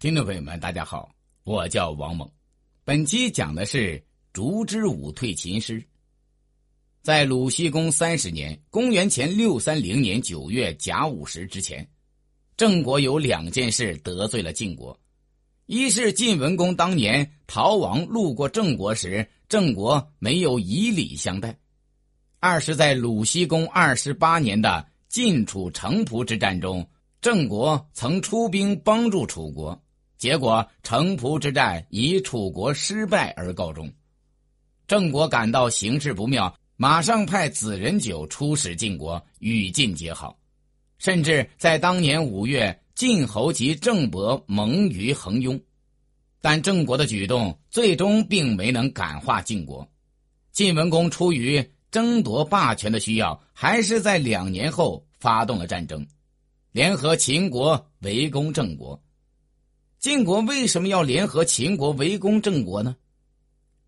听众朋友们，大家好，我叫王猛。本期讲的是烛之武退秦师。在鲁僖公三十年（公元前六三零年九月甲午时）之前，郑国有两件事得罪了晋国：一是晋文公当年逃亡路过郑国时，郑国没有以礼相待；二是，在鲁僖公二十八年的晋楚城濮之战中，郑国曾出兵帮助楚国。结果，城濮之战以楚国失败而告终。郑国感到形势不妙，马上派子仁九出使晋国，与晋结好。甚至在当年五月，晋侯及郑伯盟于横雍。但郑国的举动最终并没能感化晋国。晋文公出于争夺霸权的需要，还是在两年后发动了战争，联合秦国围攻郑国。晋国为什么要联合秦国围攻郑国呢？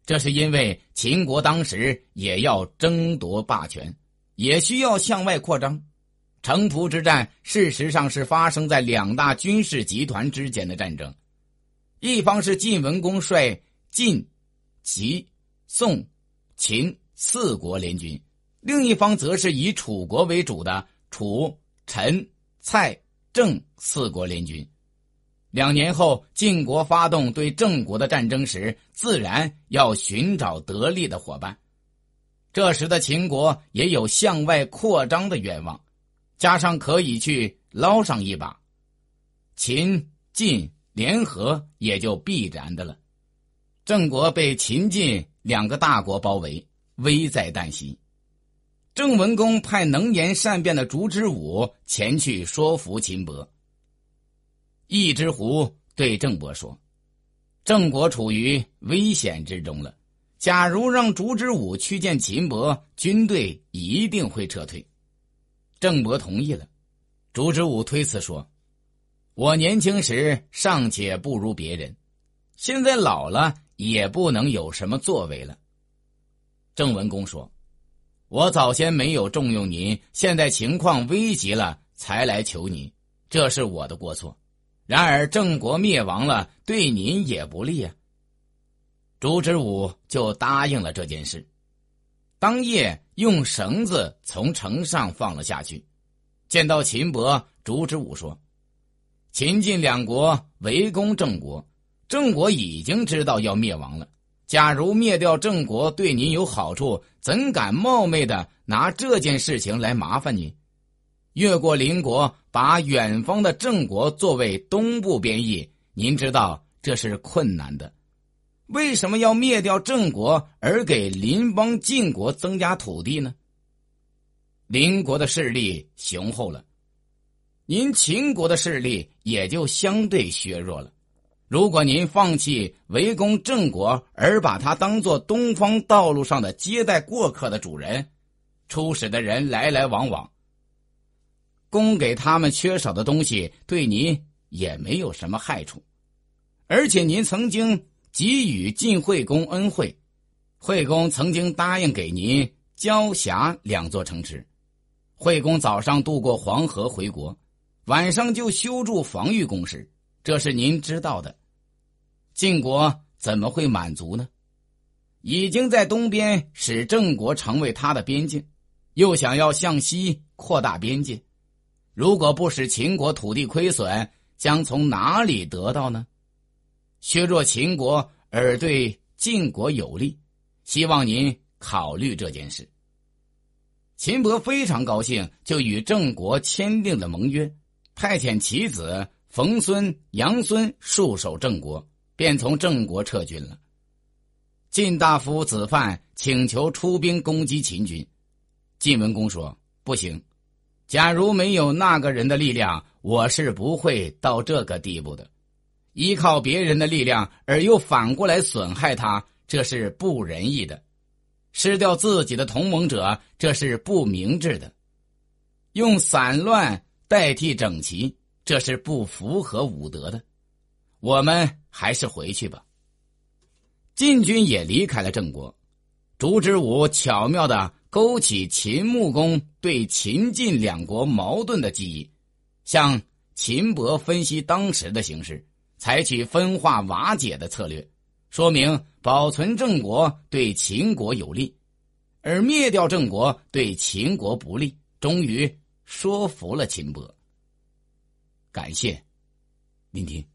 这是因为秦国当时也要争夺霸权，也需要向外扩张。城濮之战事实上是发生在两大军事集团之间的战争，一方是晋文公率晋、齐、宋、秦四国联军，另一方则是以楚国为主的楚、陈、蔡、郑四国联军。两年后，晋国发动对郑国的战争时，自然要寻找得力的伙伴。这时的秦国也有向外扩张的愿望，加上可以去捞上一把，秦晋联合也就必然的了。郑国被秦晋两个大国包围，危在旦夕。郑文公派能言善辩的烛之武前去说服秦伯。一只狐对郑伯说：“郑国处于危险之中了。假如让烛之武去见秦伯，军队一定会撤退。”郑伯同意了。烛之武推辞说：“我年轻时尚且不如别人，现在老了也不能有什么作为了。”郑文公说：“我早先没有重用您，现在情况危急了才来求您，这是我的过错。”然而郑国灭亡了，对您也不利啊。烛之武就答应了这件事，当夜用绳子从城上放了下去。见到秦伯，烛之武说：“秦晋两国围攻郑国，郑国已经知道要灭亡了。假如灭掉郑国对您有好处，怎敢冒昧的拿这件事情来麻烦您？”越过邻国，把远方的郑国作为东部边邑，您知道这是困难的。为什么要灭掉郑国，而给邻邦晋国增加土地呢？邻国的势力雄厚了，您秦国的势力也就相对削弱了。如果您放弃围攻郑国，而把它当做东方道路上的接待过客的主人，出使的人来来往往。供给他们缺少的东西，对您也没有什么害处，而且您曾经给予晋惠公恩惠，惠公曾经答应给您交辖两座城池，惠公早上渡过黄河回国，晚上就修筑防御工事，这是您知道的。晋国怎么会满足呢？已经在东边使郑国成为他的边境，又想要向西扩大边界。如果不使秦国土地亏损，将从哪里得到呢？削弱秦国而对晋国有利，希望您考虑这件事。秦伯非常高兴，就与郑国签订了盟约，派遣其子冯孙、杨孙戍守郑国，便从郑国撤军了。晋大夫子范请求出兵攻击秦军，晋文公说：“不行。”假如没有那个人的力量，我是不会到这个地步的。依靠别人的力量而又反过来损害他，这是不仁义的；失掉自己的同盟者，这是不明智的；用散乱代替整齐，这是不符合武德的。我们还是回去吧。晋军也离开了郑国，烛之武巧妙的。勾起秦穆公对秦晋两国矛盾的记忆，向秦伯分析当时的形势，采取分化瓦解的策略，说明保存郑国对秦国有利，而灭掉郑国对秦国不利，终于说服了秦伯。感谢聆听。